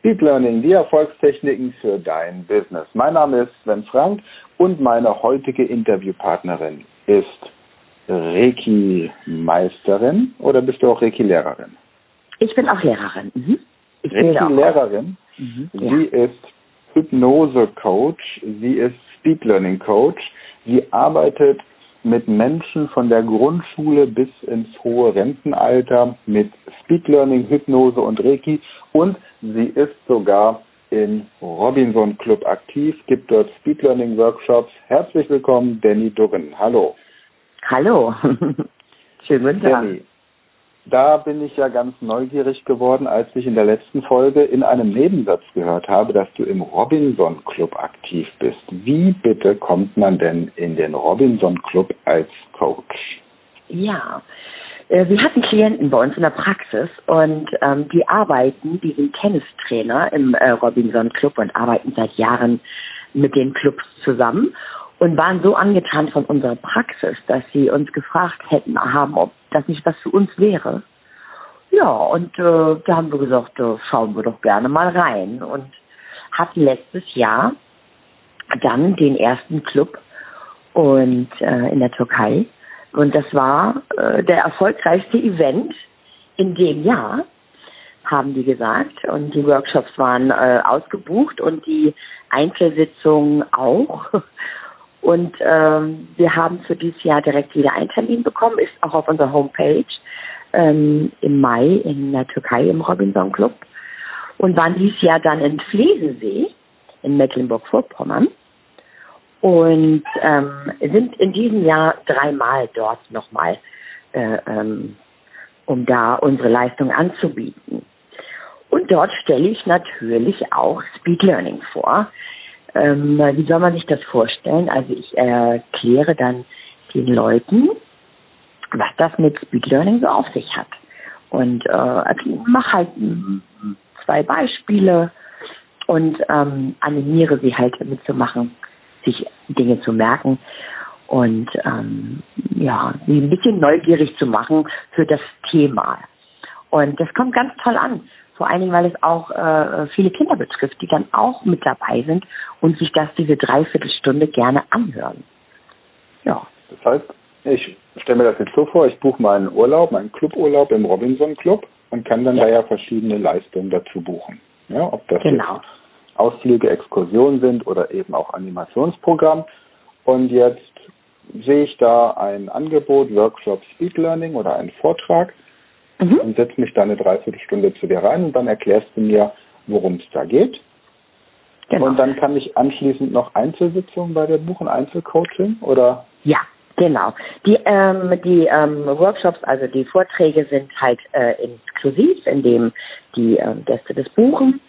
Speed Learning, die Erfolgstechniken für dein Business. Mein Name ist Sven Frank und meine heutige Interviewpartnerin ist Reiki-Meisterin oder bist du auch Reiki-Lehrerin? Ich bin auch Lehrerin. Mhm. Reiki-Lehrerin. Mhm. Sie ja. ist Hypnose-Coach, sie ist Speed Learning Coach. Sie arbeitet mit Menschen von der Grundschule bis ins hohe Rentenalter mit Speed Learning, Hypnose und Reiki und sie ist sogar im Robinson Club aktiv, gibt dort Speed Learning Workshops. Herzlich willkommen, Danny Duggan. Hallo. Hallo. Schönen guten Tag. Danny, da bin ich ja ganz neugierig geworden, als ich in der letzten Folge in einem Nebensatz gehört habe, dass du im Robinson Club aktiv bist. Wie bitte kommt man denn in den Robinson Club als Coach? Ja, wir hatten Klienten bei uns in der Praxis und ähm, die arbeiten, die sind Tennistrainer im äh, Robinson Club und arbeiten seit Jahren mit den Clubs zusammen und waren so angetan von unserer Praxis, dass sie uns gefragt hätten haben, ob das nicht was für uns wäre. Ja, und äh, da haben wir gesagt, äh, schauen wir doch gerne mal rein und hatten letztes Jahr dann den ersten Club und äh, in der Türkei und das war äh, der erfolgreichste Event in dem Jahr, haben die gesagt. Und die Workshops waren äh, ausgebucht und die Einzelsitzungen auch. Und ähm, wir haben für dieses Jahr direkt wieder einen Termin bekommen, ist auch auf unserer Homepage ähm, im Mai in der Türkei im Robinson Club und waren dieses Jahr dann in Flesensee in Mecklenburg-Vorpommern und ähm, sind in diesem Jahr dreimal dort nochmal, äh, ähm, um da unsere Leistung anzubieten. Und dort stelle ich natürlich auch Speed Learning vor. Ähm, wie soll man sich das vorstellen? Also ich erkläre dann den Leuten, was das mit Speed Learning so auf sich hat. Und äh, also mache halt zwei Beispiele und ähm, animiere sie halt mitzumachen, Dinge zu merken und ähm, ja, sie ein bisschen neugierig zu machen für das Thema. Und das kommt ganz toll an. Vor allen Dingen, weil es auch äh, viele Kinder betrifft, die dann auch mit dabei sind und sich das diese Dreiviertelstunde gerne anhören. Ja. Das heißt, ich stelle mir das jetzt so vor, ich buche meinen Urlaub, meinen Cluburlaub im Robinson Club und kann dann ja. da ja verschiedene Leistungen dazu buchen. Ja, ob das genau. Ausflüge, Exkursionen sind oder eben auch Animationsprogramm. Und jetzt sehe ich da ein Angebot, Workshop Speed Learning oder einen Vortrag mhm. und setze mich da eine Dreiviertelstunde zu dir rein und dann erklärst du mir, worum es da geht. Genau. Und dann kann ich anschließend noch Einzelsitzungen bei der buchen, Einzelcoaching oder? Ja, genau. Die, ähm, die ähm, Workshops, also die Vorträge sind halt äh, inklusiv, indem die äh, Gäste das buchen.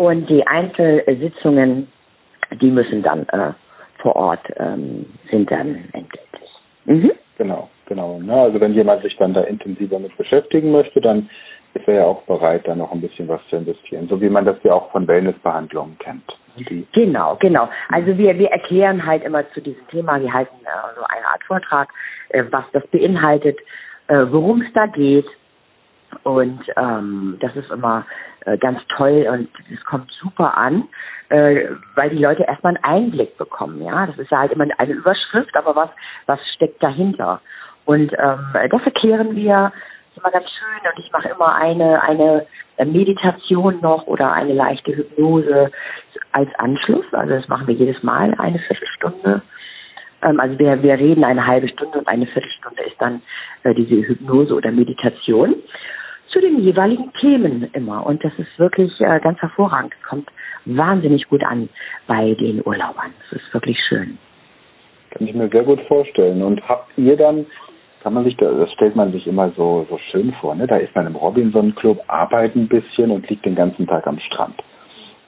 Und die Einzelsitzungen, die müssen dann äh, vor Ort, ähm, sind dann entgeltlich. Mhm. Genau, genau. Ja, also wenn jemand sich dann da intensiver mit beschäftigen möchte, dann ist er ja auch bereit, da noch ein bisschen was zu investieren, so wie man das ja auch von Wellnessbehandlungen kennt. Die genau, genau. Also wir, wir erklären halt immer zu diesem Thema, wir halten äh, so eine Art Vortrag, äh, was das beinhaltet, äh, worum es da geht. Und ähm, das ist immer äh, ganz toll und es kommt super an, äh, weil die Leute erstmal einen Einblick bekommen. Ja, das ist ja halt immer eine Überschrift, aber was was steckt dahinter? Und ähm, das erklären wir immer ganz schön und ich mache immer eine eine Meditation noch oder eine leichte Hypnose als Anschluss. Also das machen wir jedes Mal eine Viertelstunde. Ähm, also wir, wir reden eine halbe Stunde und eine Viertelstunde ist dann äh, diese Hypnose oder Meditation zu den jeweiligen Themen immer. Und das ist wirklich äh, ganz hervorragend. Es kommt wahnsinnig gut an bei den Urlaubern. Es ist wirklich schön. Kann ich mir sehr gut vorstellen. Und habt ihr dann, kann man sich da, das stellt man sich immer so, so schön vor, ne? Da ist man im Robinson Club, arbeitet ein bisschen und liegt den ganzen Tag am Strand.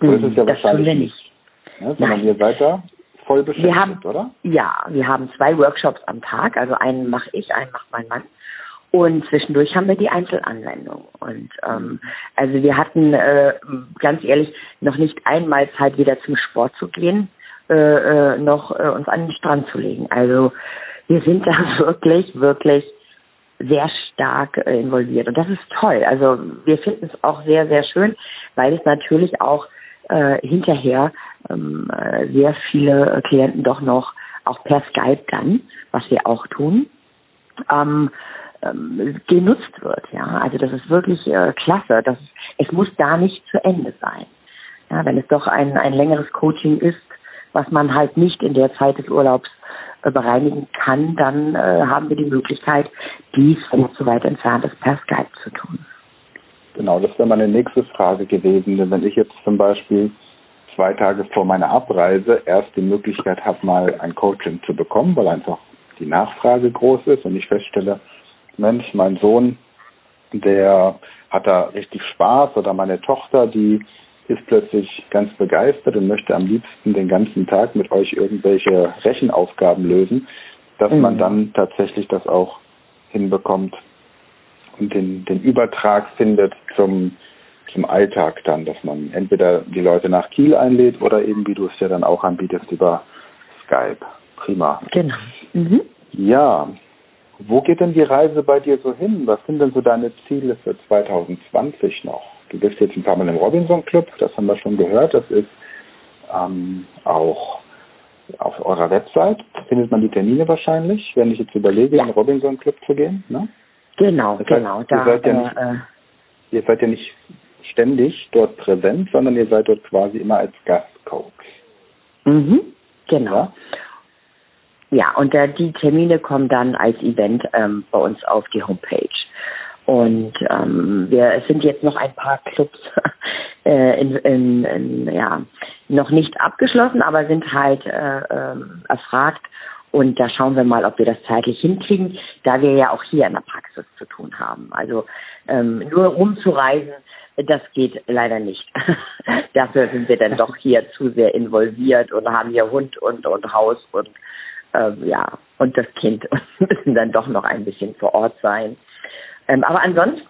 So hm, ist es ja das wahrscheinlich wir nicht. Ne? Sondern Nein. ihr seid da voll beschäftigt, haben, oder? Ja, wir haben zwei Workshops am Tag. Also einen mache ich, einen macht mein Mann. Und zwischendurch haben wir die Einzelanwendung. Und ähm, also wir hatten äh, ganz ehrlich noch nicht einmal Zeit, wieder zum Sport zu gehen, äh, äh, noch äh, uns an den Strand zu legen. Also wir sind da wirklich, wirklich sehr stark äh, involviert. Und das ist toll. Also wir finden es auch sehr, sehr schön, weil es natürlich auch äh, hinterher ähm, äh, sehr viele Klienten doch noch auch per Skype dann, was wir auch tun, ähm, ähm, genutzt wird. Ja, also das ist wirklich äh, klasse. Das, es muss da nicht zu Ende sein. Ja, wenn es doch ein, ein längeres Coaching ist, was man halt nicht in der Zeit des Urlaubs äh, bereinigen kann, dann äh, haben wir die Möglichkeit, dies, wenn es zu weit entfernt ist, per Skype zu tun. Genau, das wäre meine nächste Frage gewesen. Denn wenn ich jetzt zum Beispiel zwei Tage vor meiner Abreise erst die Möglichkeit habe, mal ein Coaching zu bekommen, weil einfach die Nachfrage groß ist und ich feststelle, Mensch, mein Sohn, der hat da richtig Spaß oder meine Tochter, die ist plötzlich ganz begeistert und möchte am liebsten den ganzen Tag mit euch irgendwelche Rechenaufgaben lösen, dass mhm. man dann tatsächlich das auch hinbekommt und den, den Übertrag findet zum, zum Alltag dann, dass man entweder die Leute nach Kiel einlädt oder eben, wie du es ja dann auch anbietest, über Skype. Prima. Genau. Mhm. Ja, wo geht denn die Reise bei dir so hin? Was sind denn so deine Ziele für 2020 noch? Du bist jetzt ein paar Mal im Robinson Club, das haben wir schon gehört. Das ist ähm, auch auf eurer Website findet man die Termine wahrscheinlich, wenn ich jetzt überlege, ja. in den Robinson Club zu gehen. Ne? Genau, das heißt, genau. Da, ihr, seid ja nicht, äh, ihr seid ja nicht ständig dort präsent, sondern ihr seid dort quasi immer als Gastcoach. Mhm, genau. Ja? Ja, und äh, die Termine kommen dann als Event ähm, bei uns auf die Homepage. Und ähm, wir sind jetzt noch ein paar Clubs äh, in, in, in, ja, noch nicht abgeschlossen, aber sind halt äh, äh, erfragt. Und da schauen wir mal, ob wir das zeitlich hinkriegen, da wir ja auch hier in der Praxis zu tun haben. Also ähm, nur rumzureisen, das geht leider nicht. Dafür sind wir dann doch hier zu sehr involviert und haben hier Hund und, und Haus und äh, ja, und das Kind müssen dann doch noch ein bisschen vor Ort sein. Ähm, aber ansonsten,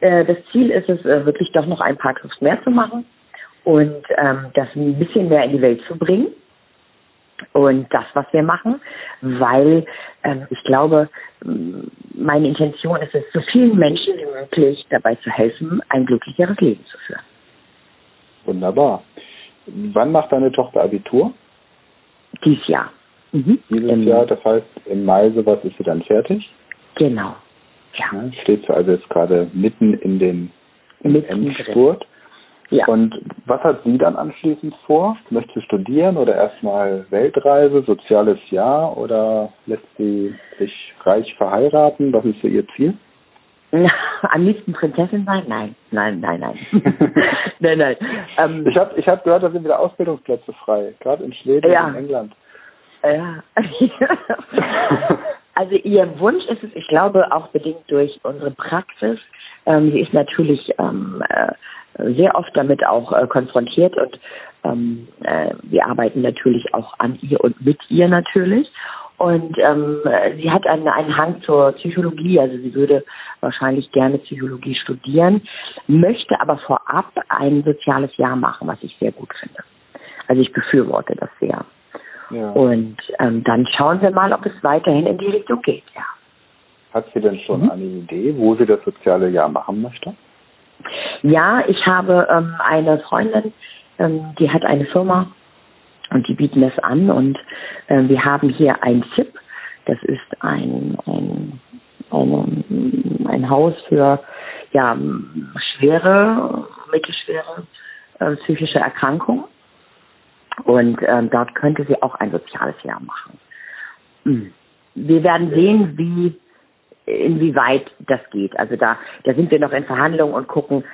äh, das Ziel ist es, äh, wirklich doch noch ein paar Clubs mehr zu machen und ähm, das ein bisschen mehr in die Welt zu bringen. Und das, was wir machen, weil ähm, ich glaube, meine Intention ist es, so vielen Menschen wie möglich dabei zu helfen, ein glücklicheres Leben zu führen. Wunderbar. Wann macht deine Tochter Abitur? Dies Jahr. Mhm. Dieses Im, Jahr, das heißt im Mai sowas ist sie dann fertig? Genau. Ja. ja steht sie also jetzt gerade mitten in den Endspurt. Ja. Und was hat sie dann anschließend vor? Möchte sie studieren oder erstmal Weltreise, soziales Jahr oder lässt sie sich reich verheiraten? Was ist so ihr Ziel? Am liebsten Prinzessin sein? Nein, nein, nein, nein. nein, nein. Ähm, ich habe ich hab gehört, da sind wieder Ausbildungsplätze frei, gerade in Schweden ja. und in England. Ja. also ihr Wunsch ist es, ich glaube, auch bedingt durch unsere Praxis. Ähm, sie ist natürlich ähm, äh, sehr oft damit auch äh, konfrontiert und ähm, äh, wir arbeiten natürlich auch an ihr und mit ihr natürlich. Und ähm, sie hat einen, einen Hang zur Psychologie, also sie würde wahrscheinlich gerne Psychologie studieren, möchte aber vorab ein soziales Jahr machen, was ich sehr gut finde. Also ich befürworte das sehr. Und ähm, dann schauen wir mal, ob es weiterhin in die Richtung geht, ja. Hat sie denn schon mhm. eine Idee, wo sie das soziale Jahr machen möchte? Ja, ich habe ähm, eine Freundin, ähm, die hat eine Firma und die bieten das an und äh, wir haben hier ein ZIP, das ist ein, ein, ein, ein Haus für ja, schwere, mittelschwere äh, psychische Erkrankungen. Und ähm, dort könnte sie auch ein soziales Jahr machen. Hm. Wir werden sehen, wie inwieweit das geht. Also da, da sind wir noch in Verhandlungen und gucken,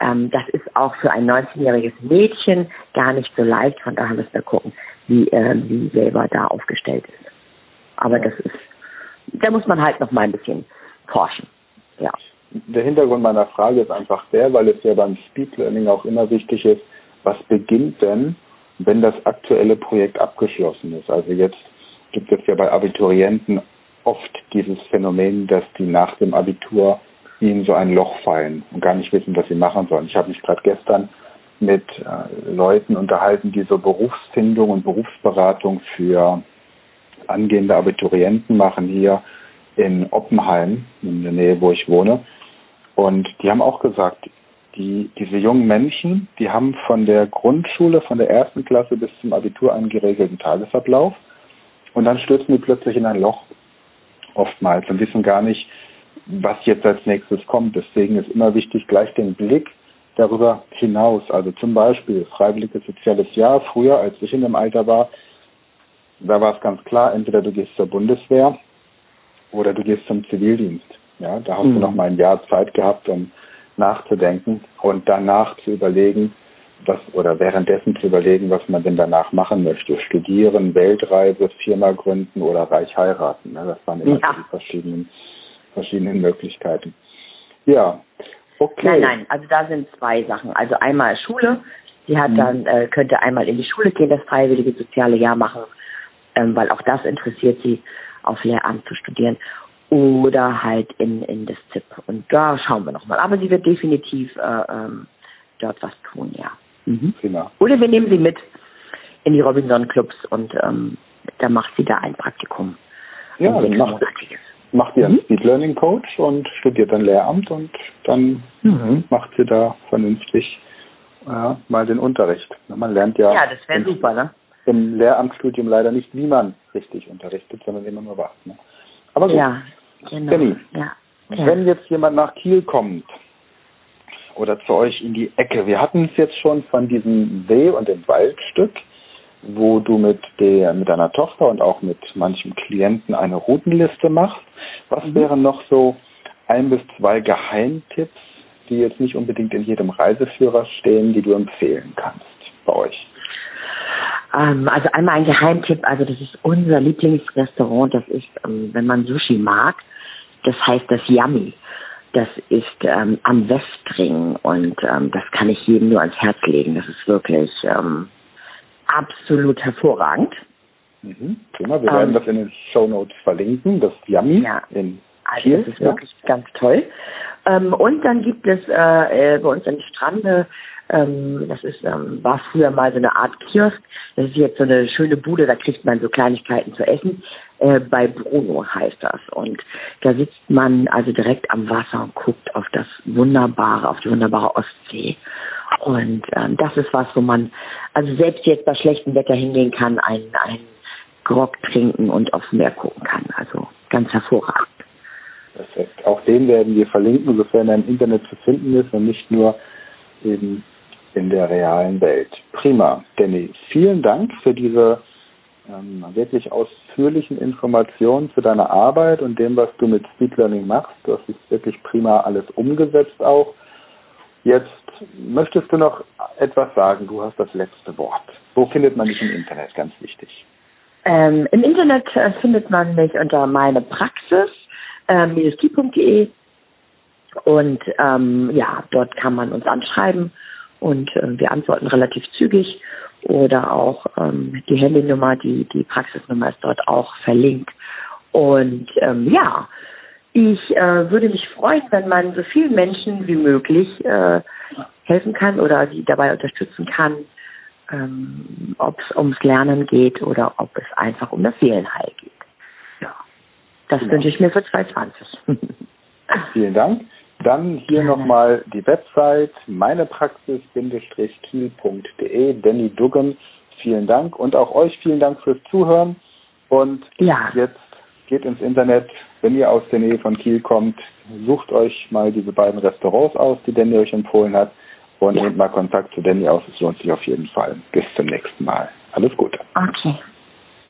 ähm, das ist auch für ein 19-jähriges Mädchen gar nicht so leicht. Von daher müssen wir gucken, wie äh, sie selber da aufgestellt ist. Aber das ist, da muss man halt noch mal ein bisschen forschen. Ja. Der Hintergrund meiner Frage ist einfach der, weil es ja beim Speed Learning auch immer wichtig ist, was beginnt denn wenn das aktuelle Projekt abgeschlossen ist. Also jetzt gibt es ja bei Abiturienten oft dieses Phänomen, dass die nach dem Abitur ihnen so ein Loch fallen und gar nicht wissen, was sie machen sollen. Ich habe mich gerade gestern mit äh, Leuten unterhalten, die so Berufsfindung und Berufsberatung für angehende Abiturienten machen hier in Oppenheim, in der Nähe, wo ich wohne. Und die haben auch gesagt, die, diese jungen Menschen, die haben von der Grundschule, von der ersten Klasse bis zum Abitur einen geregelten Tagesablauf. Und dann stürzen die plötzlich in ein Loch, oftmals, und wissen gar nicht, was jetzt als nächstes kommt. Deswegen ist immer wichtig, gleich den Blick darüber hinaus. Also zum Beispiel freiwilliges soziales Jahr. Früher, als ich in dem Alter war, da war es ganz klar, entweder du gehst zur Bundeswehr oder du gehst zum Zivildienst. Ja, da hast mhm. du noch mal ein Jahr Zeit gehabt, um nachzudenken und danach zu überlegen, was oder währenddessen zu überlegen, was man denn danach machen möchte. Studieren, Weltreise, Firma gründen oder reich heiraten. Ne? Das waren immer ja. die verschiedenen, verschiedenen Möglichkeiten. Ja, okay. Nein, nein, also da sind zwei Sachen. Also einmal Schule. Sie hat mhm. dann, äh, könnte einmal in die Schule gehen, das freiwillige soziale Jahr machen, ähm, weil auch das interessiert sie, auf Lehramt zu studieren oder halt in, in das ZIP. Und da schauen wir nochmal. Aber sie wird definitiv äh, ähm, dort was tun, ja. Mhm. Prima. Oder wir nehmen sie mit in die Robinson-Clubs und ähm, dann macht sie da ein Praktikum. Ja, dann macht, macht sie einen mhm. Speed Learning Coach und studiert dann Lehramt und dann mhm. macht sie da vernünftig ja, mal den Unterricht. Man lernt ja. Ja, das wäre super, ne? Im Lehramtsstudium leider nicht, wie man richtig unterrichtet, sondern immer nur was. Ne? Aber gut. Ja, Genau. Benny, ja. ja. wenn jetzt jemand nach Kiel kommt oder zu euch in die Ecke, wir hatten es jetzt schon von diesem See- und dem Waldstück, wo du mit der mit deiner Tochter und auch mit manchem Klienten eine Routenliste machst. Was mhm. wären noch so ein bis zwei Geheimtipps, die jetzt nicht unbedingt in jedem Reiseführer stehen, die du empfehlen kannst bei euch? Ähm, also einmal ein Geheimtipp, also das ist unser Lieblingsrestaurant, das ist, ähm, wenn man Sushi mag, das heißt das Yummy. Das ist ähm, am Westring und ähm, das kann ich jedem nur ans Herz legen. Das ist wirklich ähm, absolut hervorragend. Mhm. Prima, wir werden ähm, das in den Show Notes verlinken, das Yummy ja. in also das ist ja. wirklich ganz toll. Ähm, und dann gibt es äh, äh, bei uns die Strande ähm, das ist, ähm, war früher mal so eine Art Kiosk. Das ist jetzt so eine schöne Bude, da kriegt man so Kleinigkeiten zu essen. Äh, bei Bruno heißt das. Und da sitzt man also direkt am Wasser und guckt auf das wunderbare, auf die wunderbare Ostsee. Und ähm, das ist was, wo man also selbst jetzt bei schlechtem Wetter hingehen kann, einen, einen Grog trinken und aufs Meer gucken kann. Also ganz hervorragend. Perfekt. Auch den werden wir verlinken, sofern er im Internet zu finden ist und nicht nur eben in der realen Welt. Prima. Danny, vielen Dank für diese ähm, wirklich ausführlichen Informationen zu deiner Arbeit und dem, was du mit Speed Learning machst. Das ist wirklich prima alles umgesetzt auch. Jetzt möchtest du noch etwas sagen. Du hast das letzte Wort. Wo findet man dich im Internet? Ganz wichtig. Ähm, Im Internet äh, findet man mich unter meine Praxis, ähm, äh, und ähm, ja, dort kann man uns anschreiben und äh, wir antworten relativ zügig oder auch ähm, die Handynummer, die, die Praxisnummer ist dort auch verlinkt. Und ähm, ja, ich äh, würde mich freuen, wenn man so vielen Menschen wie möglich äh, helfen kann oder sie dabei unterstützen kann, ähm, ob es ums Lernen geht oder ob es einfach um das Seelenheil geht. Ja, das genau. wünsche ich mir für 2020. Vielen Dank. Dann hier nochmal die Website meinepraxis-kiel.de. Danny Duggan, vielen Dank und auch euch vielen Dank fürs Zuhören. Und ja. jetzt geht ins Internet, wenn ihr aus der Nähe von Kiel kommt, sucht euch mal diese beiden Restaurants aus, die Danny euch empfohlen hat und ja. nehmt mal Kontakt zu Danny aus. Es lohnt sich auf jeden Fall. Bis zum nächsten Mal. Alles Gute.